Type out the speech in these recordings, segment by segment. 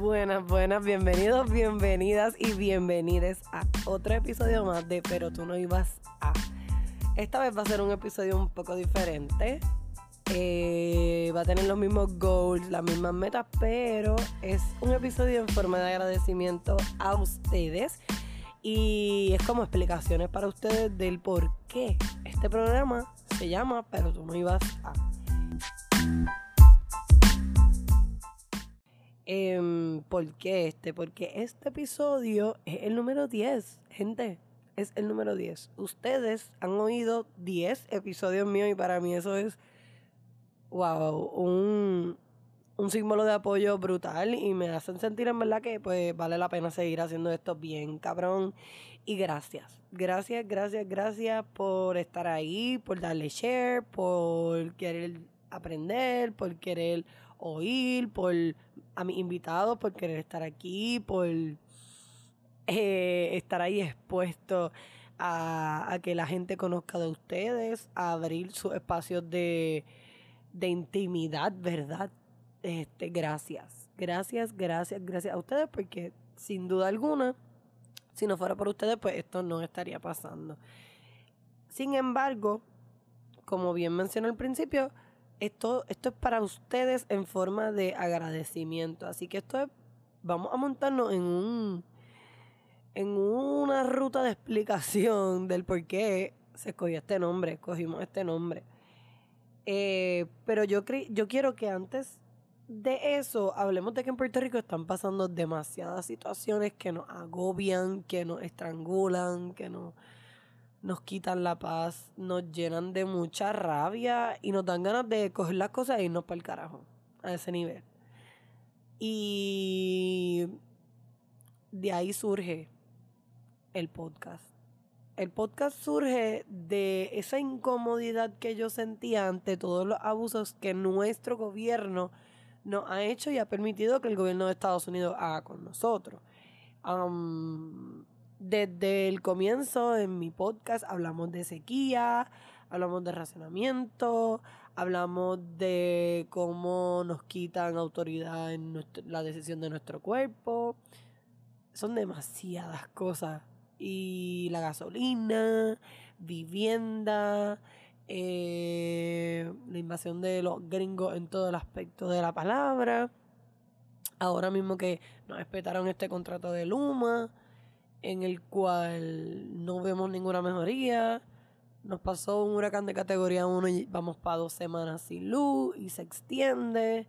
Buenas, buenas, bienvenidos, bienvenidas y bienvenides a otro episodio más de Pero tú no ibas a. Esta vez va a ser un episodio un poco diferente. Eh, va a tener los mismos goals, las mismas metas, pero es un episodio en forma de agradecimiento a ustedes. Y es como explicaciones para ustedes del por qué este programa se llama Pero tú no ibas a. Eh, ¿Por qué este? Porque este episodio es el número 10, gente. Es el número 10. Ustedes han oído 10 episodios míos y para mí eso es, wow, un, un símbolo de apoyo brutal y me hacen sentir en verdad que pues vale la pena seguir haciendo esto bien, cabrón. Y gracias, gracias, gracias, gracias por estar ahí, por darle share, por querer aprender, por querer oír, por a mis invitados, por querer estar aquí, por eh, estar ahí expuesto a, que la gente conozca de ustedes, a abrir sus espacios de, de intimidad, ¿verdad? Este, gracias, gracias, gracias, gracias a ustedes, porque sin duda alguna, si no fuera por ustedes, pues esto no estaría pasando. Sin embargo, como bien mencioné al principio, esto, esto es para ustedes en forma de agradecimiento. Así que esto es, vamos a montarnos en un, en una ruta de explicación del por qué se escogió este nombre, escogimos este nombre. Eh, pero yo, yo quiero que antes de eso hablemos de que en Puerto Rico están pasando demasiadas situaciones que nos agobian, que nos estrangulan, que nos nos quitan la paz, nos llenan de mucha rabia y nos dan ganas de coger las cosas e irnos para el carajo, a ese nivel. Y de ahí surge el podcast. El podcast surge de esa incomodidad que yo sentía ante todos los abusos que nuestro gobierno nos ha hecho y ha permitido que el gobierno de Estados Unidos haga con nosotros desde el comienzo en mi podcast hablamos de sequía, hablamos de racionamiento, hablamos de cómo nos quitan autoridad en la decisión de nuestro cuerpo. Son demasiadas cosas. Y la gasolina, vivienda, eh, la invasión de los gringos en todo el aspecto de la palabra. Ahora mismo que nos respetaron este contrato de Luma en el cual no vemos ninguna mejoría. Nos pasó un huracán de categoría 1 y vamos para dos semanas sin luz y se extiende.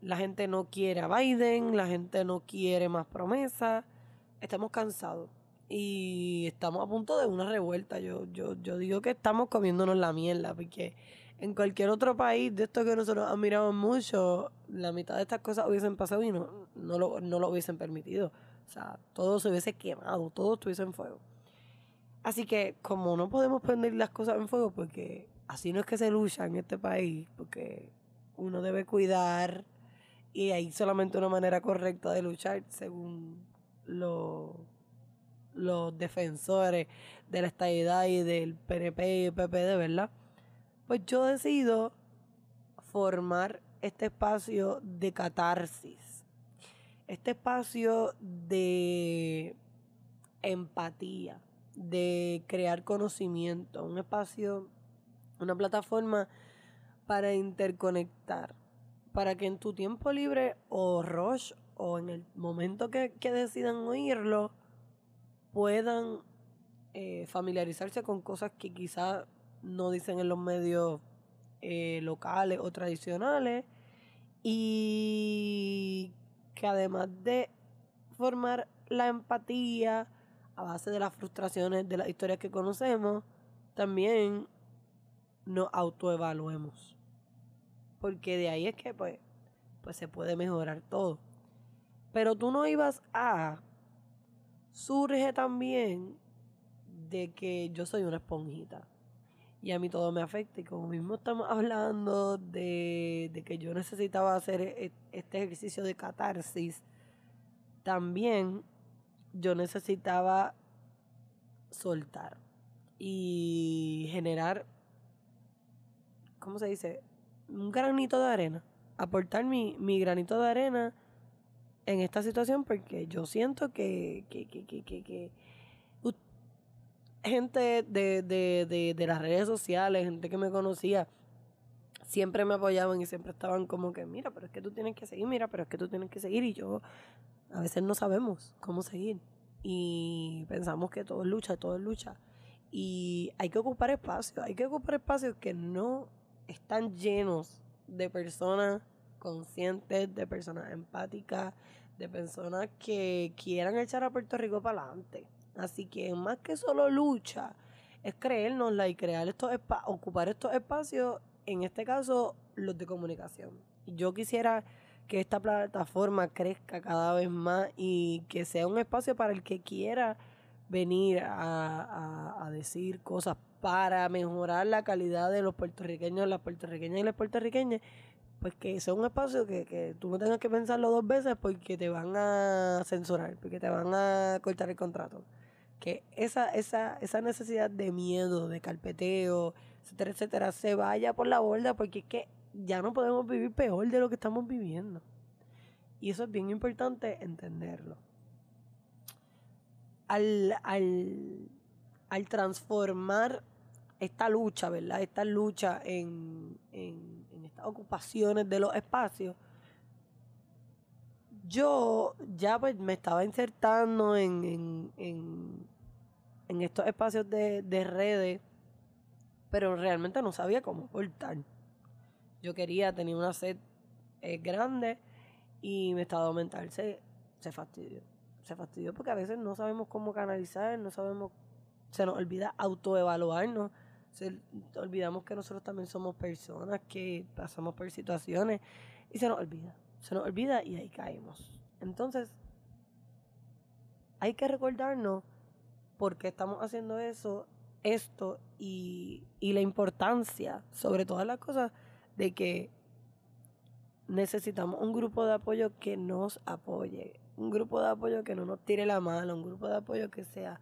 La gente no quiere a Biden, la gente no quiere más promesas. Estamos cansados y estamos a punto de una revuelta. Yo, yo, yo digo que estamos comiéndonos la mierda porque en cualquier otro país de esto que nosotros admiramos mucho, la mitad de estas cosas hubiesen pasado y no, no, lo, no lo hubiesen permitido. O sea, todo se hubiese quemado, todo estuviese en fuego. Así que como no podemos prender las cosas en fuego, porque así no es que se lucha en este país, porque uno debe cuidar y hay solamente una manera correcta de luchar según los defensores de la estabilidad y del PNP y PPD, ¿verdad? Pues yo decido formar este espacio de catarsis este espacio de empatía, de crear conocimiento, un espacio, una plataforma para interconectar, para que en tu tiempo libre o rush o en el momento que, decidan oírlo, puedan eh, familiarizarse con cosas que quizás no dicen en los medios eh, locales o tradicionales y que además de formar la empatía a base de las frustraciones de las historias que conocemos, también nos autoevaluemos. Porque de ahí es que pues, pues se puede mejorar todo. Pero tú no ibas a... Surge también de que yo soy una esponjita y a mí todo me afecta. Y como mismo estamos hablando de, de, que yo necesitaba hacer e, este ejercicio de catarsis, también yo necesitaba soltar y generar, ¿cómo se dice? Un granito de arena. Aportar mi, mi granito de arena en esta situación porque yo siento que, que, que, que, que, gente de, de, de, de las redes sociales, gente que me conocía, siempre me apoyaban y siempre estaban como que, mira, pero es que tú tienes que seguir, mira, pero es que tú tienes que seguir y yo a veces no sabemos cómo seguir. Y pensamos que todo es lucha, todo es lucha. Y hay que ocupar espacios, hay que ocupar espacios que no están llenos de personas conscientes, de personas empáticas, de personas que quieran echar a Puerto Rico para adelante. Así que más que solo lucha, es creérnosla y crear estos ocupar estos espacios, en este caso los de comunicación. Yo quisiera que esta plataforma crezca cada vez más y que sea un espacio para el que quiera venir a, a, decir cosas para mejorar la calidad de los puertorriqueños, las puertorriqueñas y las puertorriqueñas, pues que sea un espacio que, que tú no tengas que pensarlo dos veces porque te van a censurar, porque te van a cortar el contrato. Que esa, esa, esa necesidad de miedo, de carpeteo, etcétera, etcétera, se vaya por la borda porque es que ya no podemos vivir peor de lo que estamos viviendo. Y eso es bien importante entenderlo al, al, al transformar esta lucha, ¿verdad? Esta lucha en, en, estas ocupaciones de los espacios, yo ya pues me estaba insertando en, en, estos espacios de, de, redes, pero realmente no sabía cómo portar. Yo quería tener una sed eh, grande y mi estado mental se, se fastidió se fastidió porque a veces no sabemos cómo canalizar, no sabemos, se nos olvida autoevaluarnos, se, olvidamos que nosotros también somos personas que pasamos por situaciones y se nos olvida, se nos olvida y ahí caemos. Entonces, hay que recordarnos por qué estamos haciendo eso, esto y, y la importancia, sobre todas las cosas, de que necesitamos un grupo de apoyo que nos apoye un grupo de apoyo que no nos tire la mano, un grupo de apoyo que sea,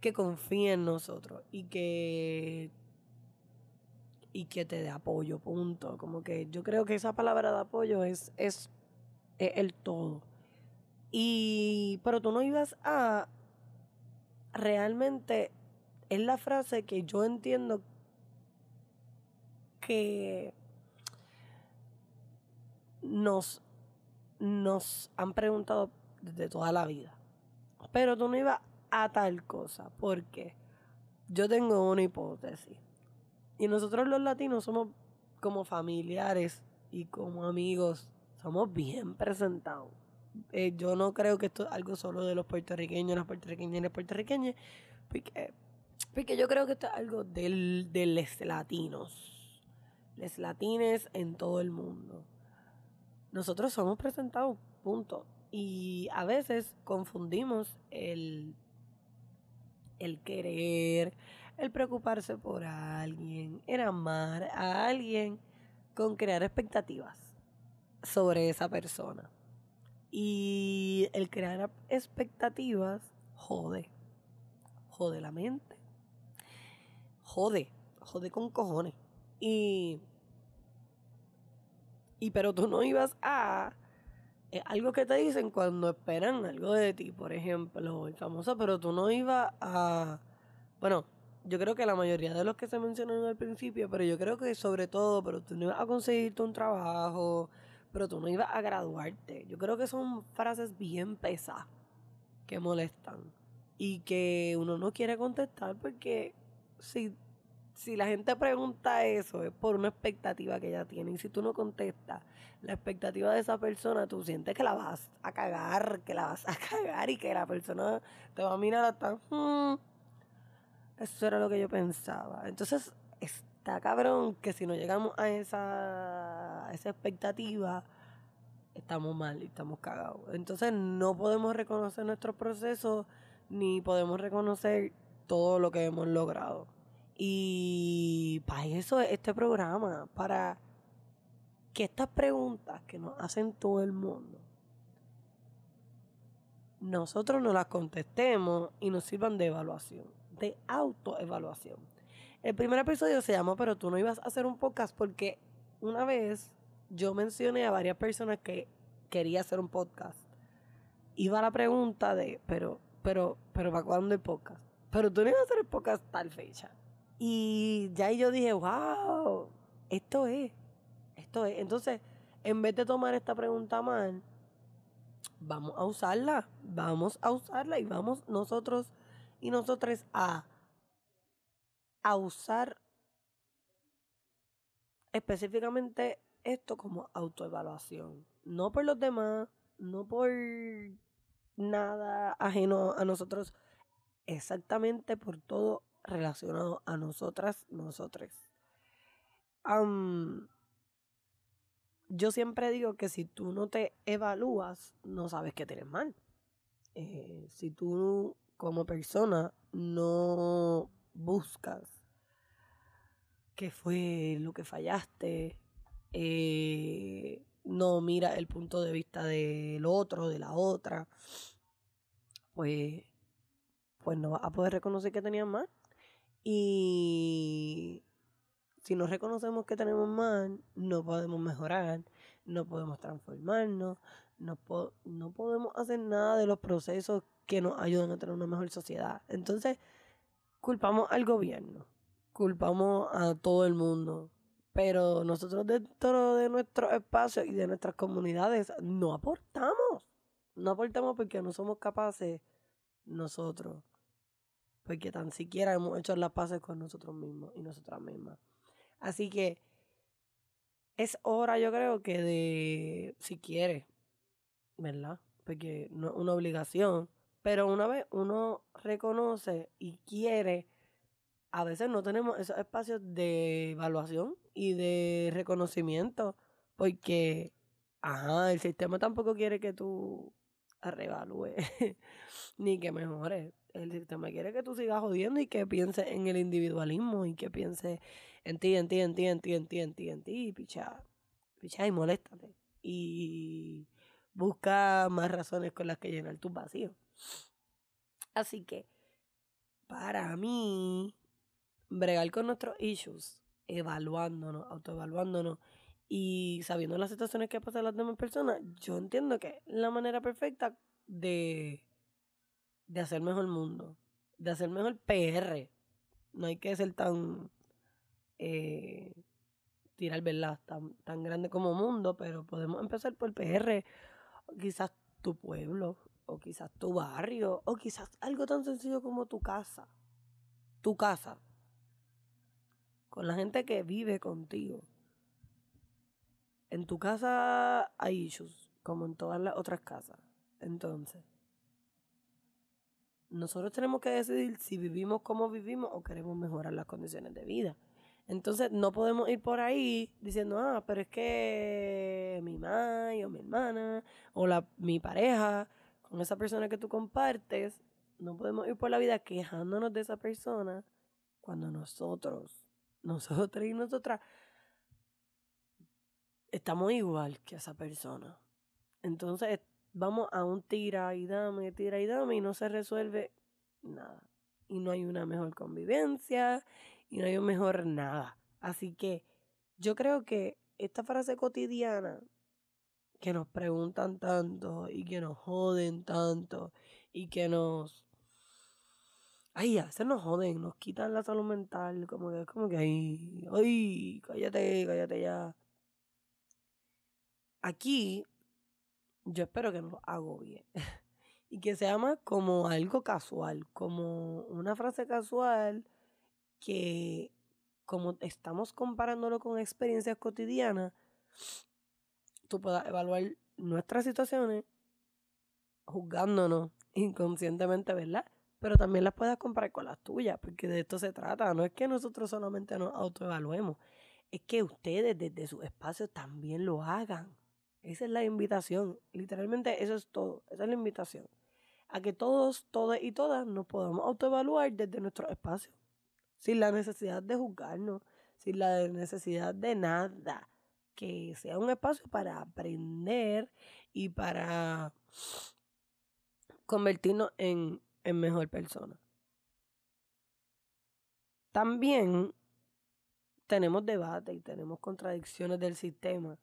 que confíe en nosotros y que y que te dé apoyo, punto. Como que yo creo que esa palabra de apoyo es, es, es el todo. Y, pero tú no ibas a, realmente, es la frase que yo entiendo que nos nos han preguntado desde toda la vida. Pero tú no ibas a tal cosa, porque yo tengo una hipótesis. Y nosotros los latinos somos como familiares y como amigos, somos bien presentados. Eh, yo no creo que esto es algo solo de los puertorriqueños, las puertorriqueñas y las puertorriqueñas, porque, porque yo creo que esto es algo del, de los latinos, los latines en todo el mundo nosotros somos presentados, punto. Y a veces confundimos el, el querer, el preocuparse por alguien, el amar a alguien con crear expectativas sobre esa persona. Y el crear expectativas jode. Jode la mente. Jode. Jode con cojones. Y y pero tú no ibas a... algo que te dicen cuando esperan algo de ti, por ejemplo, el famoso, pero tú no ibas a... Bueno, yo creo que la mayoría de los que se mencionaron al principio, pero yo creo que sobre todo, pero tú no ibas a conseguirte un trabajo, pero tú no ibas a graduarte. Yo creo que son frases bien pesadas que molestan y que uno no quiere contestar porque si si la gente pregunta eso, es por una expectativa que ella tiene. Y si tú no contestas la expectativa de esa persona, tú sientes que la vas a cagar, que la vas a cagar y que la persona te va a mirar hasta, hmm, eso era lo que yo pensaba. Entonces, está cabrón que si no llegamos a esa, a esa expectativa, estamos mal y estamos cagados. Entonces, no podemos reconocer nuestros procesos ni podemos reconocer todo lo que hemos logrado. Y para eso es este programa, para que estas preguntas que nos hacen todo el mundo, nosotros nos las contestemos y nos sirvan de evaluación, de autoevaluación. El primer episodio se llamó Pero tú no ibas a hacer un podcast porque una vez yo mencioné a varias personas que quería hacer un podcast. iba la pregunta de, pero, pero, pero ¿para cuándo el podcast? Pero tú no ibas a hacer el podcast tal fecha. Y ya yo dije, wow, esto es, esto es. Entonces, en vez de tomar esta pregunta mal, vamos a usarla, vamos a usarla y vamos nosotros y nosotras a, a usar específicamente esto como autoevaluación. No por los demás, no por nada ajeno a nosotros, exactamente por todo relacionado a nosotras, nosotros. yo siempre digo que si tú no te evalúas, no sabes que tienes mal. Eh, si tú como persona no buscas qué fue lo que fallaste, eh, no mira el punto de vista del otro, de la otra, pues, pues no vas a poder reconocer que tenías mal. Y si no reconocemos que tenemos mal, no podemos mejorar, no podemos transformarnos, no, no podemos hacer nada de los procesos que nos ayudan a tener una mejor sociedad. Entonces, culpamos al gobierno, culpamos a todo el mundo, pero nosotros dentro de nuestro espacio y de nuestras comunidades no aportamos. No aportamos porque no somos capaces nosotros. Porque tan siquiera hemos hecho las paces con nosotros mismos y nosotras mismas. Así que es hora, yo creo que de, si quieres, ¿verdad? Porque no es una obligación. Pero una vez uno reconoce y quiere a veces no tenemos esos espacios de evaluación y de reconocimiento porque, ajá, el sistema tampoco quiere que tú revalúes ni que mejores. El sistema quiere que tú sigas jodiendo y que pienses en el individualismo y que pienses en ti, en ti, en ti, en ti, en ti, en ti, en ti, y picha, picha y moléstate. Y busca más razones con las que llenar tus vacíos. Así que, para mí, bregar con nuestros issues, evaluándonos, autoevaluándonos y sabiendo las situaciones que pasan las demás personas, yo entiendo que es la manera perfecta de, de hacer mejor mundo, de hacer mejor PR. No hay que ser tan eh, tirar, ¿verdad? Tan, tan grande como mundo, pero podemos empezar por PR, quizás tu pueblo, o quizás tu barrio, o quizás algo tan sencillo como tu casa. Tu casa con la gente que vive contigo. En tu casa hay issues, como en todas las otras casas. Entonces, nosotros tenemos que decidir si vivimos como vivimos o queremos mejorar las condiciones de vida. Entonces, no podemos ir por ahí diciendo, ah, pero es que mi mamá o mi hermana o la, mi pareja, con esa persona que tú compartes, no podemos ir por la vida quejándonos de esa persona cuando nosotros nosotros y nosotras estamos igual que esa persona. Entonces vamos a un tira y dame, tira y dame y no se resuelve nada. Y no hay una mejor convivencia y no hay un mejor nada. Así que yo creo que esta frase cotidiana que nos preguntan tanto y que nos joden tanto y que nos ay, a veces nos joden, nos quitan la salud mental, como que es como que, ay, ay, cállate, cállate ya. Aquí, yo espero que no hago bien. y que sea más como algo casual, como una frase casual que, como estamos comparándolo con experiencias cotidianas, tú puedas evaluar nuestras situaciones juzgándonos inconscientemente, ¿verdad? pero también las puedas comparar con las tuyas, porque de esto se trata. No es que nosotros solamente nos autoevaluemos, es que ustedes desde su espacio también lo hagan. Esa es la invitación. Literalmente eso es todo. Esa es la invitación. A que todos, todas y todas nos podamos autoevaluar desde nuestro espacio. Sin la necesidad de juzgarnos, sin la necesidad de nada. Que sea un espacio para aprender y para convertirnos en en mejor persona. También tenemos debate y tenemos contradicciones del sistema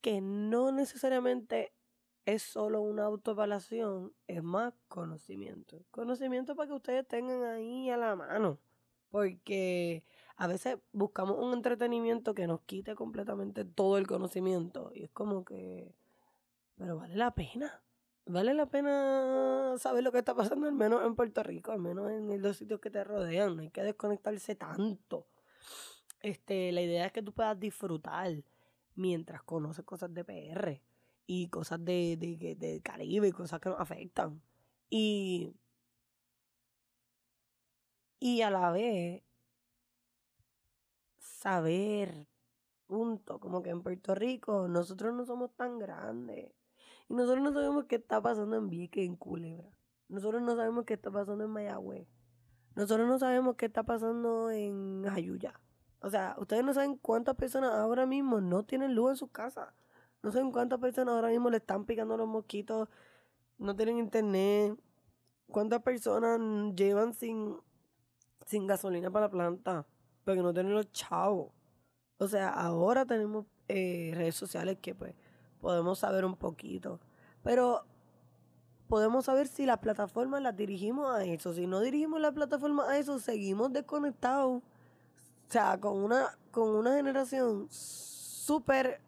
que no necesariamente es solo una autoevaluación, es más conocimiento. Conocimiento para que ustedes tengan ahí a la mano. Porque a veces buscamos un entretenimiento que nos quite completamente todo el conocimiento. Y es como que, pero vale la pena. Vale la pena saber lo que está pasando, al menos en Puerto Rico, al menos en los sitios que te rodean. No hay que desconectarse tanto. Este, la idea es que tú puedas disfrutar mientras conoces cosas de PR y cosas de, de, de Caribe cosas que nos afectan. Y, y a la vez saber, punto, como que en Puerto Rico nosotros no somos tan grandes. Y nosotros no sabemos qué está pasando en Vieques, en Culebra. Nosotros no sabemos qué está pasando en Mayagüez. Nosotros no sabemos qué está pasando en Jayuya. O sea, ustedes no saben cuántas personas ahora mismo no tienen luz en sus casas. No saben cuántas personas ahora mismo le están picando los mosquitos, no tienen internet. ¿Cuántas personas llevan sin, sin gasolina para la planta? Porque no tienen los chavos. O sea, ahora tenemos eh, redes sociales que pues podemos saber un poquito. Pero podemos saber si las plataformas las dirigimos a eso. Si no dirigimos las plataformas a eso, seguimos desconectados. O sea, con una, con una generación súper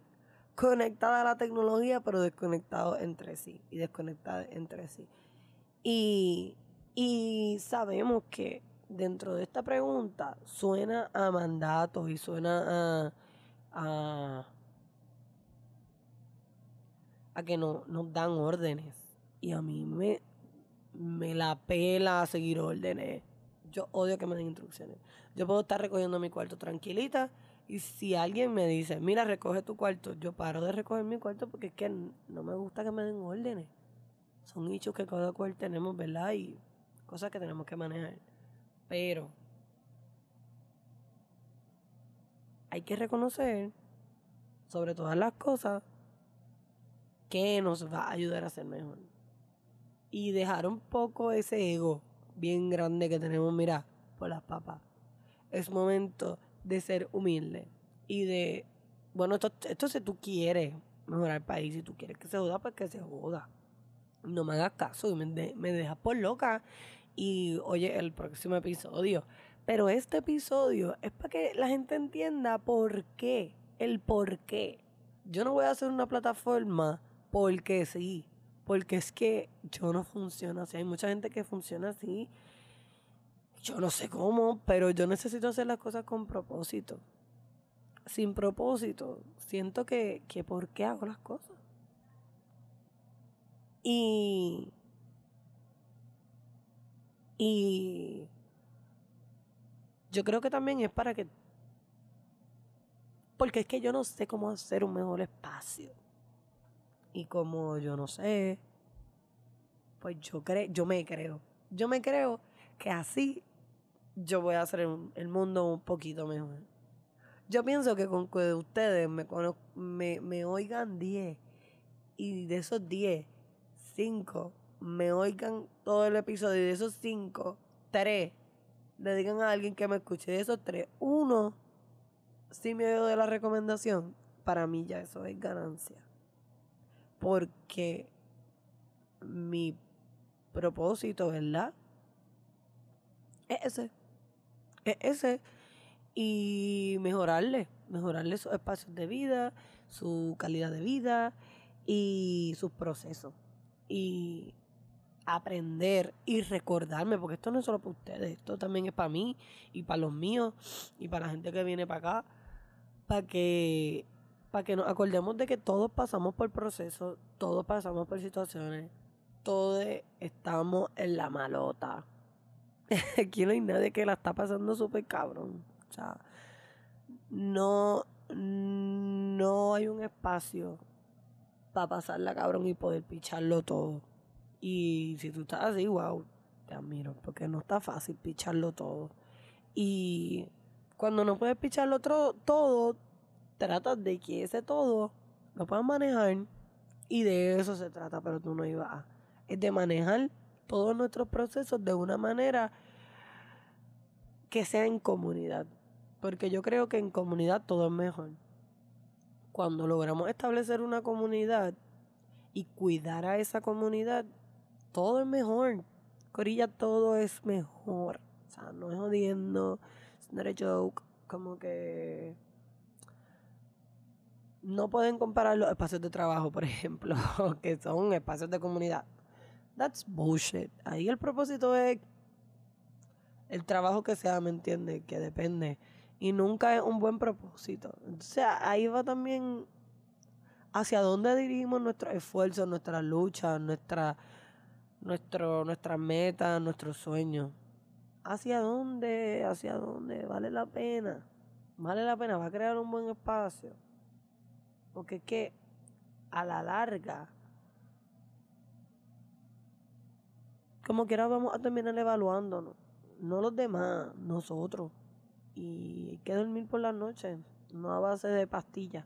conectada a la tecnología, pero desconectado entre sí. Y desconectada entre sí. Y, y sabemos que dentro de esta pregunta suena a mandato y suena a, a, que no, nos dan órdenes. Y a mí me, me la pela seguir órdenes. Yo odio que me den instrucciones. Yo puedo estar recogiendo mi cuarto tranquilita y si alguien me dice, mira, recoge tu cuarto, yo paro de recoger mi cuarto porque es que no me gusta que me den órdenes. Son hechos que cada cual tenemos, ¿verdad? Y cosas que tenemos que manejar. Pero hay que reconocer, sobre todas las cosas, que nos va a ayudar a ser mejor. Y dejar un poco ese ego bien grande que tenemos, mira, por las papas. Es momento de ser humilde y de, bueno, esto, esto si tú quieres mejorar el país, si tú quieres que se joda, pues que se joda. No me hagas caso y me, me dejas por loca y oye el próximo episodio. Pero este episodio es para que la gente entienda por qué, el por qué. Yo no voy a hacer una plataforma porque sí, porque es que yo no funciona así. Hay mucha gente que funciona así. Yo no sé cómo, pero yo necesito hacer las cosas con propósito. Sin propósito, siento que, que por qué hago las cosas. Y y yo creo que también es para que... Porque es que yo no sé cómo hacer un mejor espacio. Y como yo no sé, pues yo, creo, yo me creo. Yo me creo que así yo voy a hacer el, mundo un poquito mejor. Yo pienso que con que ustedes me, me, me oigan 10 y de esos 10, 5 me oigan todo el episodio y de esos cinco, tres le digan a alguien que me escuche. De esos tres, uno si me oído de la recomendación. Para mí ya eso es ganancia. Porque mi propósito, ¿verdad? Es ese. Es ese. Y mejorarle. Mejorarle sus espacios de vida, su calidad de vida y sus procesos. Y aprender y recordarme, porque esto no es solo para ustedes, esto también es para mí y para los míos y para la gente que viene para acá, para que, para que nos acordemos de que todos pasamos por procesos, todos pasamos por situaciones, todos estamos en la malota. Aquí no hay nadie que la está pasando súper cabrón. O sea, no, no hay un espacio para pasarla cabrón y poder picharlo todo. Y si tú estás así, wow, te admiro, porque no está fácil picharlo todo. Y cuando no puedes picharlo todo, tratas de que ese todo lo puedas manejar. Y de eso se trata, pero tú no ibas. Es de manejar todos nuestros procesos de una manera que sea en comunidad. Porque yo creo que en comunidad todo es mejor. Cuando logramos establecer una comunidad y cuidar a esa comunidad, todo es mejor. Corilla, todo es mejor. O sea, no es jodiendo, es not a joke. Como que no pueden comparar los espacios de trabajo, por ejemplo, que son espacios de comunidad. That's bullshit. Ahí el propósito es el trabajo que sea, ¿me entiendes? Que depende. Y nunca es un buen propósito. Entonces ahí va también hacia dónde dirigimos nuestros esfuerzos, nuestras luchas, nuestra, nuestro, nuestras metas, nuestros sueños. ¿Hacia dónde? ¿Hacia dónde? ¿Vale la pena? ¿Vale la pena? ¿Va a crear un buen espacio? Porque es que a la larga, como quiera vamos a terminar evaluándonos. No los demás, nosotros. Y hay que dormir por la noche, no a base de pastillas.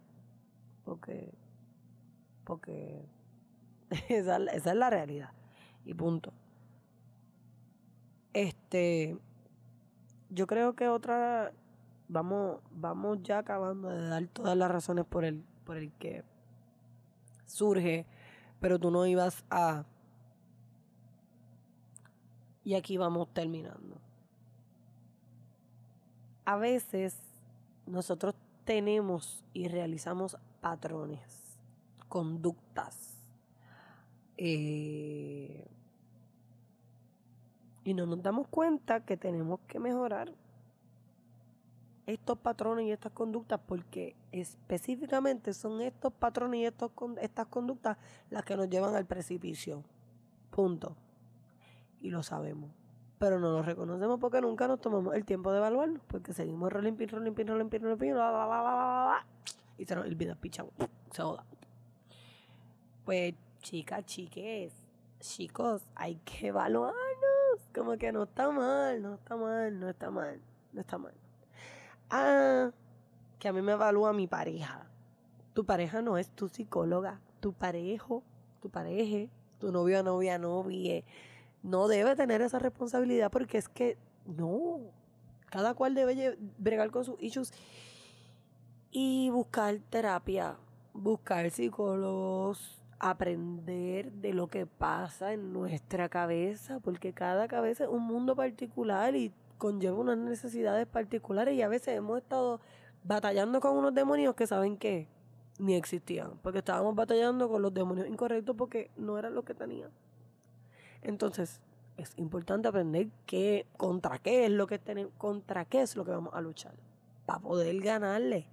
Porque, porque esa, esa es la realidad. Y punto. Este, yo creo que otra, vamos, vamos ya acabando de dar todas las razones por el, por el que surge, pero tú no ibas a... Y aquí vamos terminando. A veces nosotros tenemos y realizamos patrones, conductas, eh, y no nos damos cuenta que tenemos que mejorar estos patrones y estas conductas porque específicamente son estos patrones y estos, estas conductas las que nos llevan al precipicio. Punto. Y lo sabemos. Pero no lo reconocemos porque nunca nos tomamos el tiempo de evaluarlo. Porque seguimos rolling pin, rolling pin, rolling pin, rolling pin, y se nos olvida pichón. Se joda. Pues, chicas, chiques, chicos, hay que evaluarnos. Como que no está mal, no está mal, no está mal, no está mal. Ah, que a mí me evalúa mi pareja. Tu pareja no es tu psicóloga, tu parejo, tu pareje, tu novio, novia, novia. No debe tener esa responsabilidad porque es que no. Cada cual debe bregar con sus issues y buscar terapia, buscar psicólogos, aprender de lo que pasa en nuestra cabeza, porque cada cabeza es un mundo particular y conlleva unas necesidades particulares y a veces hemos estado batallando con unos demonios que saben que ni existían, porque estábamos batallando con los demonios incorrectos porque no era lo que tenían. Entonces, es importante aprender qué, contra qué es lo que tenemos, contra qué es lo que vamos a luchar, para poder ganarle.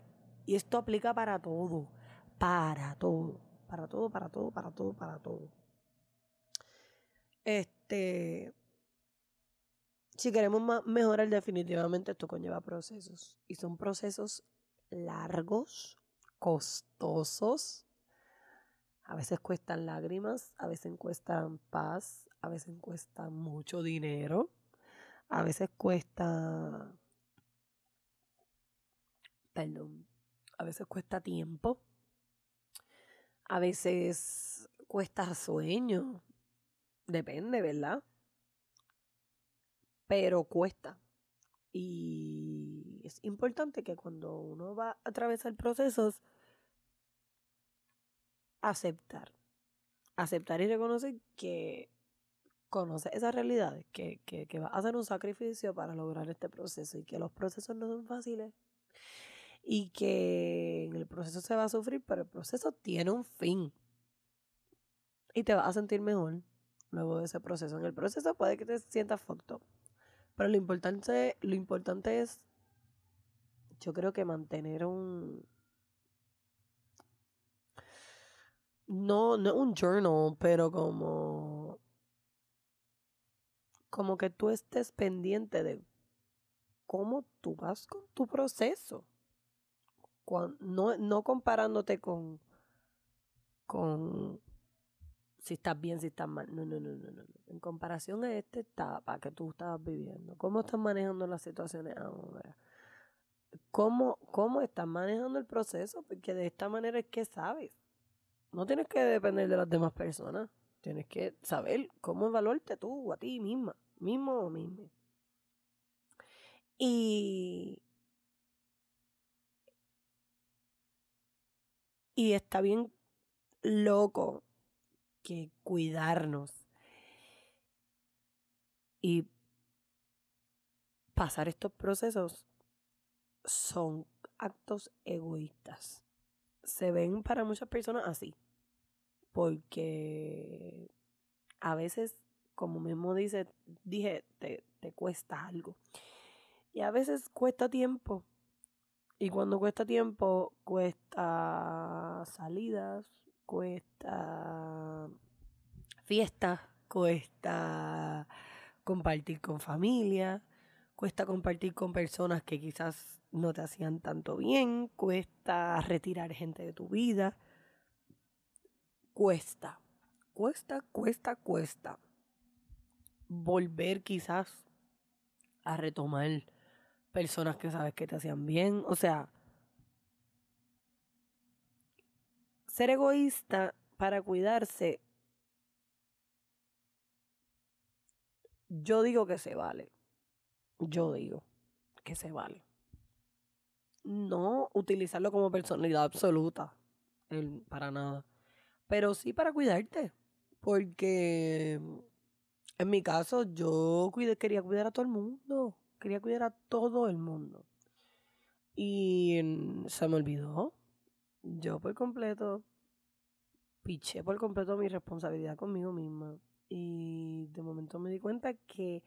Y esto aplica para todo, para todo, para todo, para todo, para todo, para todo. Este, si queremos mejorar definitivamente esto conlleva procesos y son procesos largos, costosos, a veces cuestan lágrimas, a veces cuestan paz, a veces cuestan mucho dinero, a veces cuesta, perdón, a veces cuesta tiempo, a veces cuesta sueño, depende, ¿verdad? pero cuesta. Y es importante que cuando uno va a atravesar procesos, aceptar. Aceptar y reconocer que conoce esas realidades, que, que, que va a hacer un sacrificio para lograr este proceso y que los procesos no son fáciles y que en el proceso se va a sufrir, pero el proceso tiene un fin y te vas a sentir mejor luego de ese proceso. En el proceso puede que te sientas fucked pero lo importante, lo importante es, yo creo que mantener un... No, no un journal, pero como... Como que tú estés pendiente de cómo tú vas con tu proceso. no, no comparándote con, con si estás bien, si estás mal. No, no, no, no, no. En comparación a esta etapa que tú estabas viviendo, ¿cómo estás manejando las situaciones ahora? ¿Cómo, ¿Cómo estás manejando el proceso? Porque de esta manera es que sabes. No tienes que depender de las demás personas. Tienes que saber cómo evaluarte tú a ti misma, mismo o misma. Y, y está bien loco que cuidarnos y pasar estos procesos son actos egoístas. Se ven para muchas personas así, porque a veces, como mismo dice, dije, te, te cuesta algo. Y a veces cuesta tiempo. Y cuando cuesta tiempo, cuesta salidas, cuesta fiestas, cuesta compartir con familia, cuesta compartir con personas que quizás no te hacían tanto bien, cuesta retirar gente de tu vida, cuesta, cuesta, cuesta, cuesta volver quizás a retomar personas que sabes que te hacían bien, o sea, ser egoísta para cuidarse Yo digo que se vale. Yo digo que se vale. No utilizarlo como personalidad absoluta. para nada. Pero sí para cuidarte. Porque en mi caso yo quería cuidar a todo el mundo. Quería cuidar a todo el mundo. Y se me olvidó. Yo por completo piché por completo mi responsabilidad conmigo misma. Y de momento me di cuenta que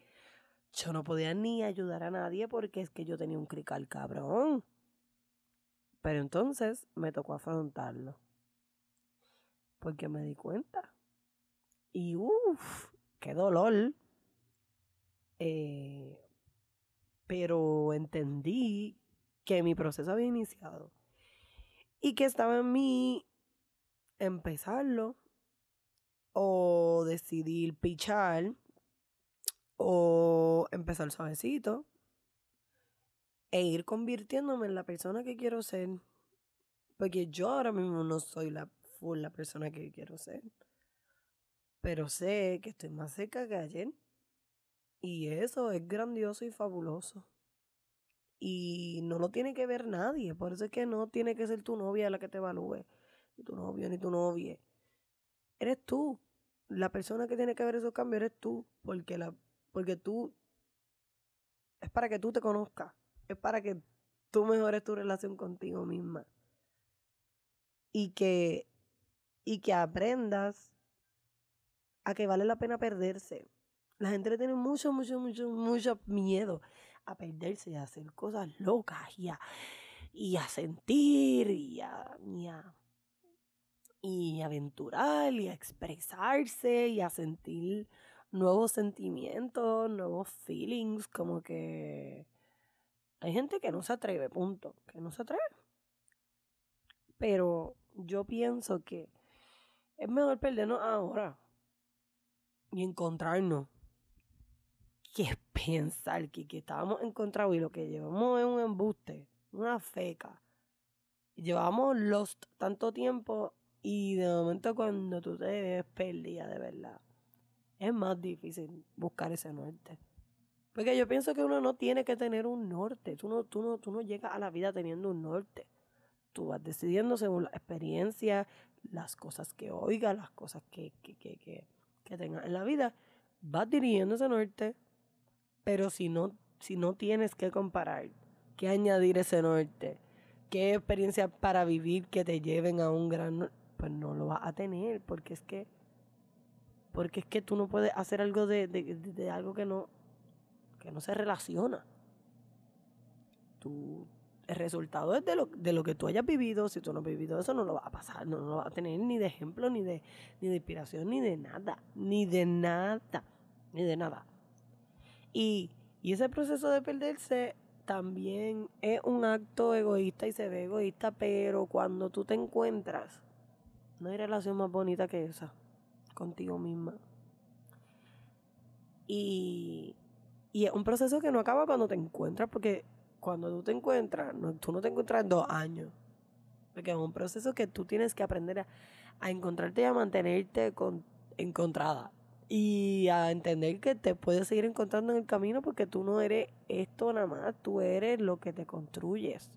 yo no podía ni ayudar a nadie porque es que yo tenía un crical cabrón. Pero entonces me tocó afrontarlo. Porque me di cuenta. Y uff, qué dolor. Eh, pero entendí que mi proceso había iniciado. Y que estaba en mí empezarlo o decidir pichar o empezar suavecito e ir convirtiéndome en la persona que quiero ser. Porque yo ahora mismo no soy la full la persona que quiero ser. Pero sé que estoy más cerca que ayer. Y eso es grandioso y fabuloso. Y no lo tiene que ver nadie. Por eso es que no tiene que ser tu novia la que te evalúe. Ni tu novio ni tu novia eres tú. La persona que tiene que ver esos cambios eres tú, porque, la, porque tú es para que tú te conozcas, es para que tú mejores tu relación contigo misma. Y que, y que aprendas que vale la pena perderse. La gente le tiene mucho, mucho, mucho, mucho miedo a perderse y a hacer cosas locas y a, y a sentir y a, y a aventurar y a expresarse y a sentir nuevos sentimientos, nuevos feelings, como que hay gente que no se atreve, punto, que no se atreve. Pero yo pienso que es mejor perdernos ahora y encontrarnos que pensar que, que estábamos encontrados y lo que llevamos es un embuste, una feca. Llevamos lost tanto tiempo y de momento cuando tú te ves perdida de verdad, es más difícil buscar ese norte. Porque yo pienso que uno no tiene que tener un norte. Tú no, tú no, tú no llegas a la vida teniendo un norte. Tú vas decidiendo según la experiencia, las cosas que oigas, las cosas que, que, que, que, que tengas en la vida. Vas dirigiendo ese norte. Pero si no, si no tienes que comparar, que añadir ese norte, qué experiencia para vivir que te lleven a un gran pues no lo vas a tener, porque es que, porque es que tú no puedes hacer algo de, de, algo que no, que no se relaciona. Tú, el resultado es de lo, de lo que tú hayas vivido. Si tú no has vivido eso, no lo vas a pasar, no, lo vas a tener ni de ejemplo, ni de, ni de inspiración, ni de nada, ni de nada, ni de nada. Y, y ese proceso de perderse también es un acto egoísta y se ve egoísta, pero cuando tú te encuentras no hay relación más bonita que esa, contigo misma. Y, y es un proceso que no acaba cuando te encuentras, porque cuando tú te encuentras, no, tú no te encuentras en dos años. Porque es un proceso que tú tienes que aprender a, encontrarte y a mantenerte con, encontrada. Y a entender que te puedes seguir encontrando en el camino porque tú no eres esto nada más, tú eres lo que te construyes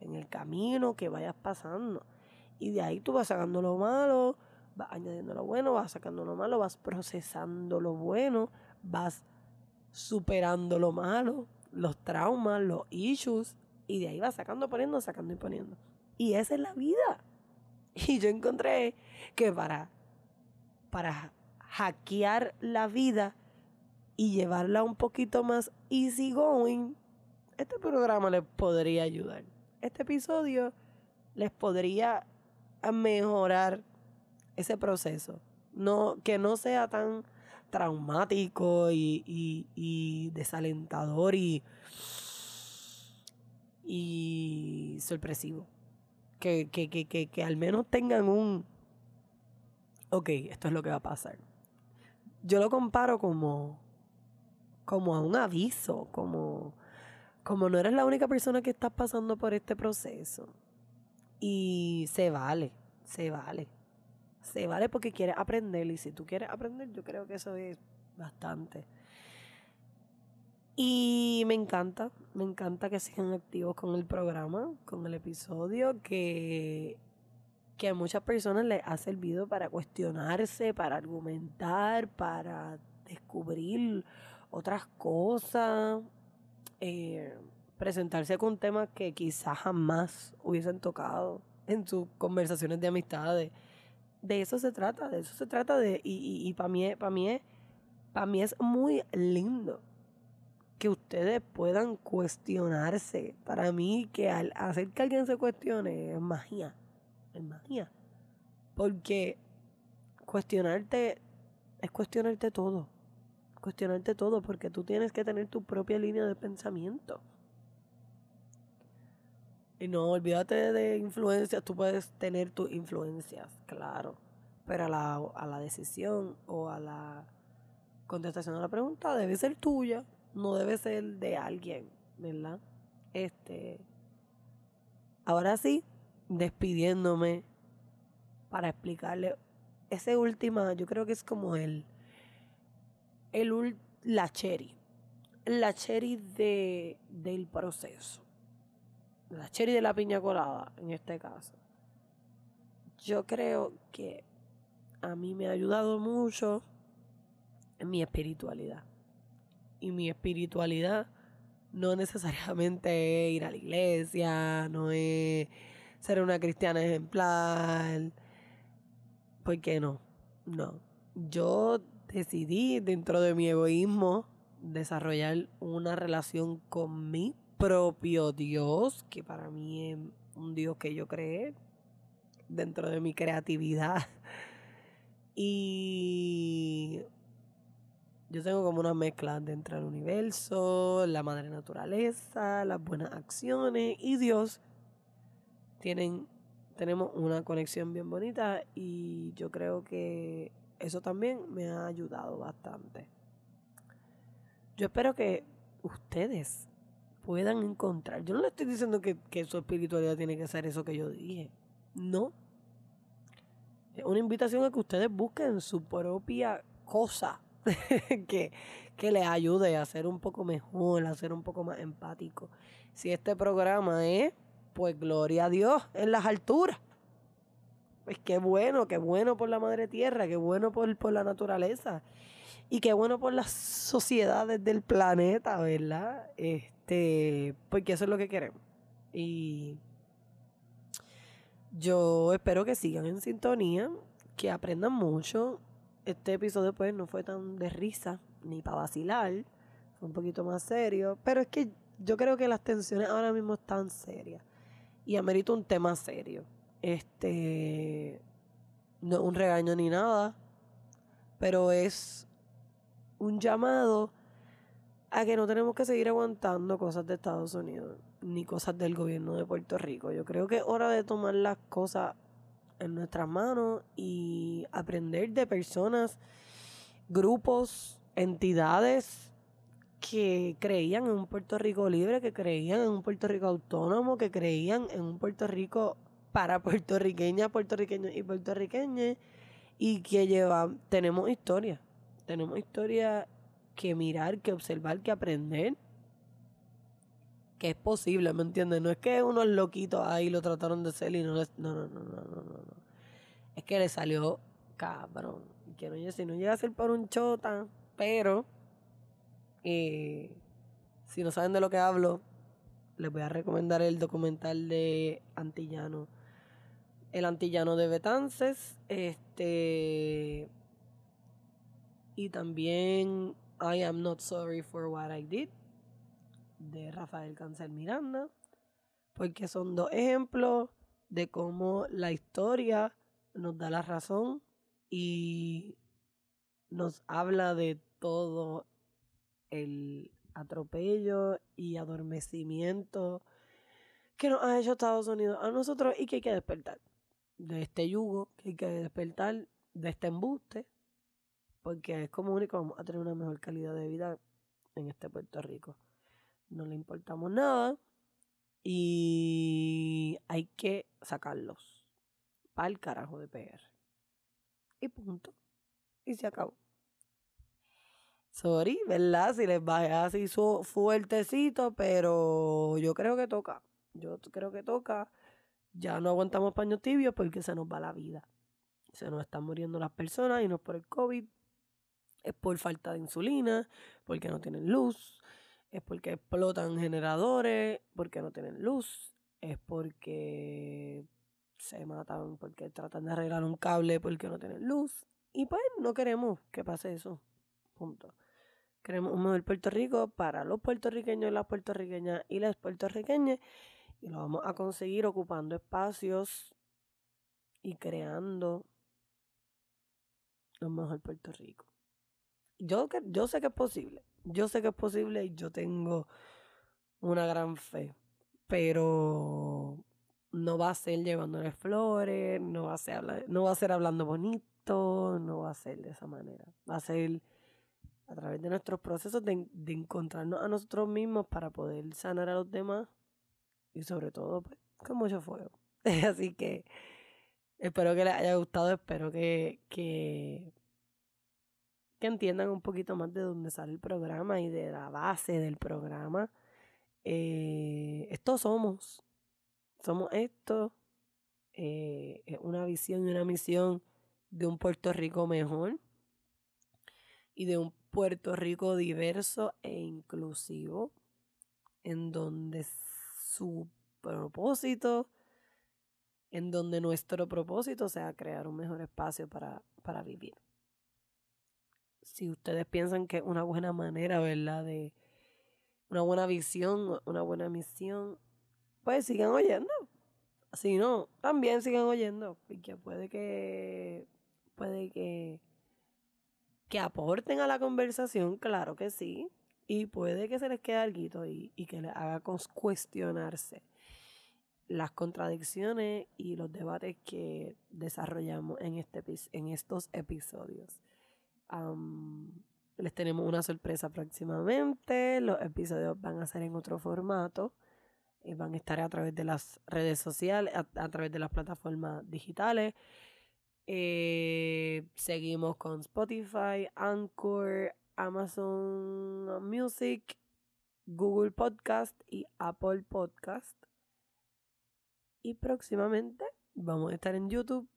en el camino que vayas pasando. Y de ahí tú vas sacando lo malo, vas añadiendo lo bueno, vas sacando lo malo, vas procesando lo bueno, vas superando lo malo, los traumas, los issues, y de ahí vas sacando, poniendo, sacando y poniendo. Y esa es la vida. Y yo encontré que para, para hackear la vida y llevarla un poquito más easy going, este programa les podría ayudar. Este episodio les podría mejorar ese proceso. No, que no sea tan traumático y, desalentador y, sorpresivo. Que, al menos tengan un, ok, esto es lo que va a pasar. Yo lo comparo como, como a un aviso, como, como no eres la única persona que está pasando por este proceso. Y se vale, se vale se vale porque quieres aprender y si tú quieres aprender, yo creo que eso es bastante. Y me encanta, me encanta que sigan activos con el programa, con el episodio, que, que a muchas personas les ha servido para cuestionarse, para argumentar, para descubrir otras cosas, eh, presentarse con temas que quizás jamás hubiesen tocado en sus conversaciones de amistades de eso se trata, de eso se trata de, y, y, para mí, mí, para mí es muy lindo que ustedes puedan cuestionarse. Para mí, que al hacer que alguien se cuestione es magia, es magia. Porque cuestionarte es cuestionarte todo. Cuestionarte todo, porque tú tienes que tener tu propia línea de pensamiento. Y no, olvídate de influencias, tú puedes tener tus influencias, claro. Pero a la, a la decisión o a la contestación a la pregunta debe ser tuya, no debe ser de alguien, ¿verdad? Este. Ahora sí, despidiéndome para explicarle. Ese última, yo creo que es como el. el la cherry. La cherry de, del proceso la cherry de la piña colada, en este caso. Yo creo que a mí me ha ayudado mucho en mi espiritualidad. Y mi espiritualidad no necesariamente es ir a la iglesia, no es ser una cristiana ejemplar. ¿Por qué no? No. Yo decidí dentro de mi egoísmo desarrollar una relación con mí propio Dios, que para mí es un Dios que yo creé dentro de mi creatividad. Y yo tengo como una mezcla dentro del universo, la madre naturaleza, las buenas acciones y Dios. Tienen, tenemos una conexión bien bonita y yo creo que eso también me ha ayudado bastante. Yo espero que ustedes puedan encontrar. Yo no le estoy diciendo que, su espiritualidad tiene que ser eso que yo dije. No. Es una invitación a que ustedes busquen su propia cosa que, que les ayude a ser un poco mejor, a ser un poco más empático. Si este programa es, pues gloria a Dios en las alturas. Pues qué bueno, qué bueno por la madre tierra, qué bueno por, por la naturaleza. Y qué bueno por las sociedades del planeta, ¿verdad? Este, porque eso es lo que queremos. Y yo espero que sigan en sintonía, que aprendan mucho. Este episodio pues no fue tan de risa ni para vacilar, fue un poquito más serio, pero es que yo creo que las tensiones ahora mismo están serias y amerito un tema serio. Este no es un regaño ni nada, pero es un llamado a que no tenemos que seguir aguantando cosas de Estados Unidos ni cosas del gobierno de Puerto Rico. Yo creo que es hora de tomar las cosas en nuestras manos y aprender de personas, grupos, entidades que creían en un Puerto Rico libre, que creían en un Puerto Rico autónomo, que creían en un Puerto Rico para puertorriqueñas, puertorriqueños y puertorriqueñas y que llevan, tenemos historia tenemos historia que mirar, que observar, que aprender. Que es posible, ¿me entiendes? No es que unos loquitos ahí lo trataron de ser y no les... No, no, no, no, no, no. Es que le salió cabrón. Que no, si no llega a ser por un chota, pero eh, si no saben de lo que hablo, les voy a recomendar el documental de Antillano. El Antillano de Betances. Este. Y también I Am Not Sorry for What I Did. De Rafael Cancel Miranda. Porque son dos ejemplos de cómo la historia nos da la razón y nos habla de todo el atropello y adormecimiento que nos ha hecho Estados Unidos a nosotros y que hay que despertar de este yugo, que hay que despertar de este embuste, porque es como único vamos a tener una mejor calidad de vida en este Puerto Rico. No le importamos nada y hay que sacarlos para el carajo de PR. Y punto. Y se acabó. Sorry, ¿verdad? Si les va así su fuertecito, pero yo creo que toca. Yo creo que toca. Ya no aguantamos paños tibios porque se nos va la vida. Se nos están muriendo las personas y no es por el COVID. Es por falta de insulina, porque no tienen luz. Es porque explotan generadores, porque no tienen luz. Es porque se matan, porque tratan de arreglar un cable porque no tienen luz. Y pues no queremos que pase eso. Punto. Queremos un mejor Puerto Rico para los puertorriqueños, las puertorriqueñas y las puertorriqueñas. Y lo vamos a conseguir ocupando espacios y creando lo mejor Puerto Rico. Yo, yo sé que es posible. Yo sé que es posible y yo tengo una gran fe. Pero no va a ser llevándole flores, no va a ser, no va a ser hablando bonito, no va a ser de esa manera. Va a ser a través de nuestros procesos de, encontrarnos a nosotros mismos para poder sanar a los demás y sobre todo pues, con mucho fuego. Así que espero que les haya gustado, espero que, que, que entiendan un poquito más de dónde sale el programa y de la base del programa. Eh, estos somos, somos esto, eh, es una visión y una misión de un Puerto Rico mejor y de un Puerto Rico diverso e inclusivo, en donde su propósito, en donde nuestro propósito sea crear un mejor espacio para, para vivir. Si ustedes piensan que es una buena manera, ¿verdad? De una buena visión, una buena misión, pues sigan oyendo. Si no, también sigan oyendo. Porque puede que. Puede que que aporten a la conversación, claro que sí, y puede que se les quede algo y, y que les haga cuestionarse las contradicciones y los debates que desarrollamos en, este, en estos episodios. Les tenemos una sorpresa próximamente, los episodios van a ser en otro formato, y van a estar a través de las redes sociales, a través de las plataformas digitales. Eh, seguimos con Spotify, Anchor, Amazon Music, Google Podcast y Apple Podcast. Y próximamente vamos a estar en YouTube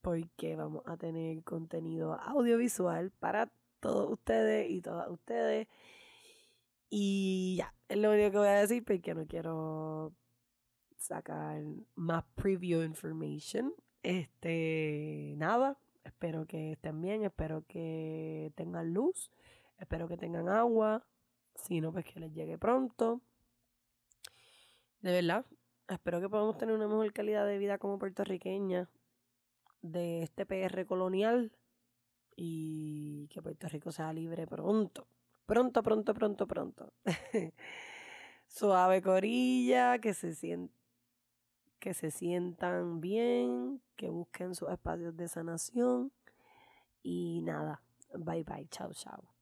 porque vamos a tener contenido audiovisual para todos ustedes y todas ustedes. Y ya, es lo único que voy a decir porque no quiero sacar más preview information. Este, nada, espero que estén bien, espero que tengan luz, espero que tengan agua, si no, pues que les llegue pronto. De verdad, espero que podamos tener una mejor calidad de vida como puertorriqueña de este PR colonial y que Puerto Rico sea libre pronto. Pronto, pronto, pronto, pronto. Suave corilla, que se siente que se sientan bien, que busquen sus espacios de sanación y nada, bye bye, chao, chao.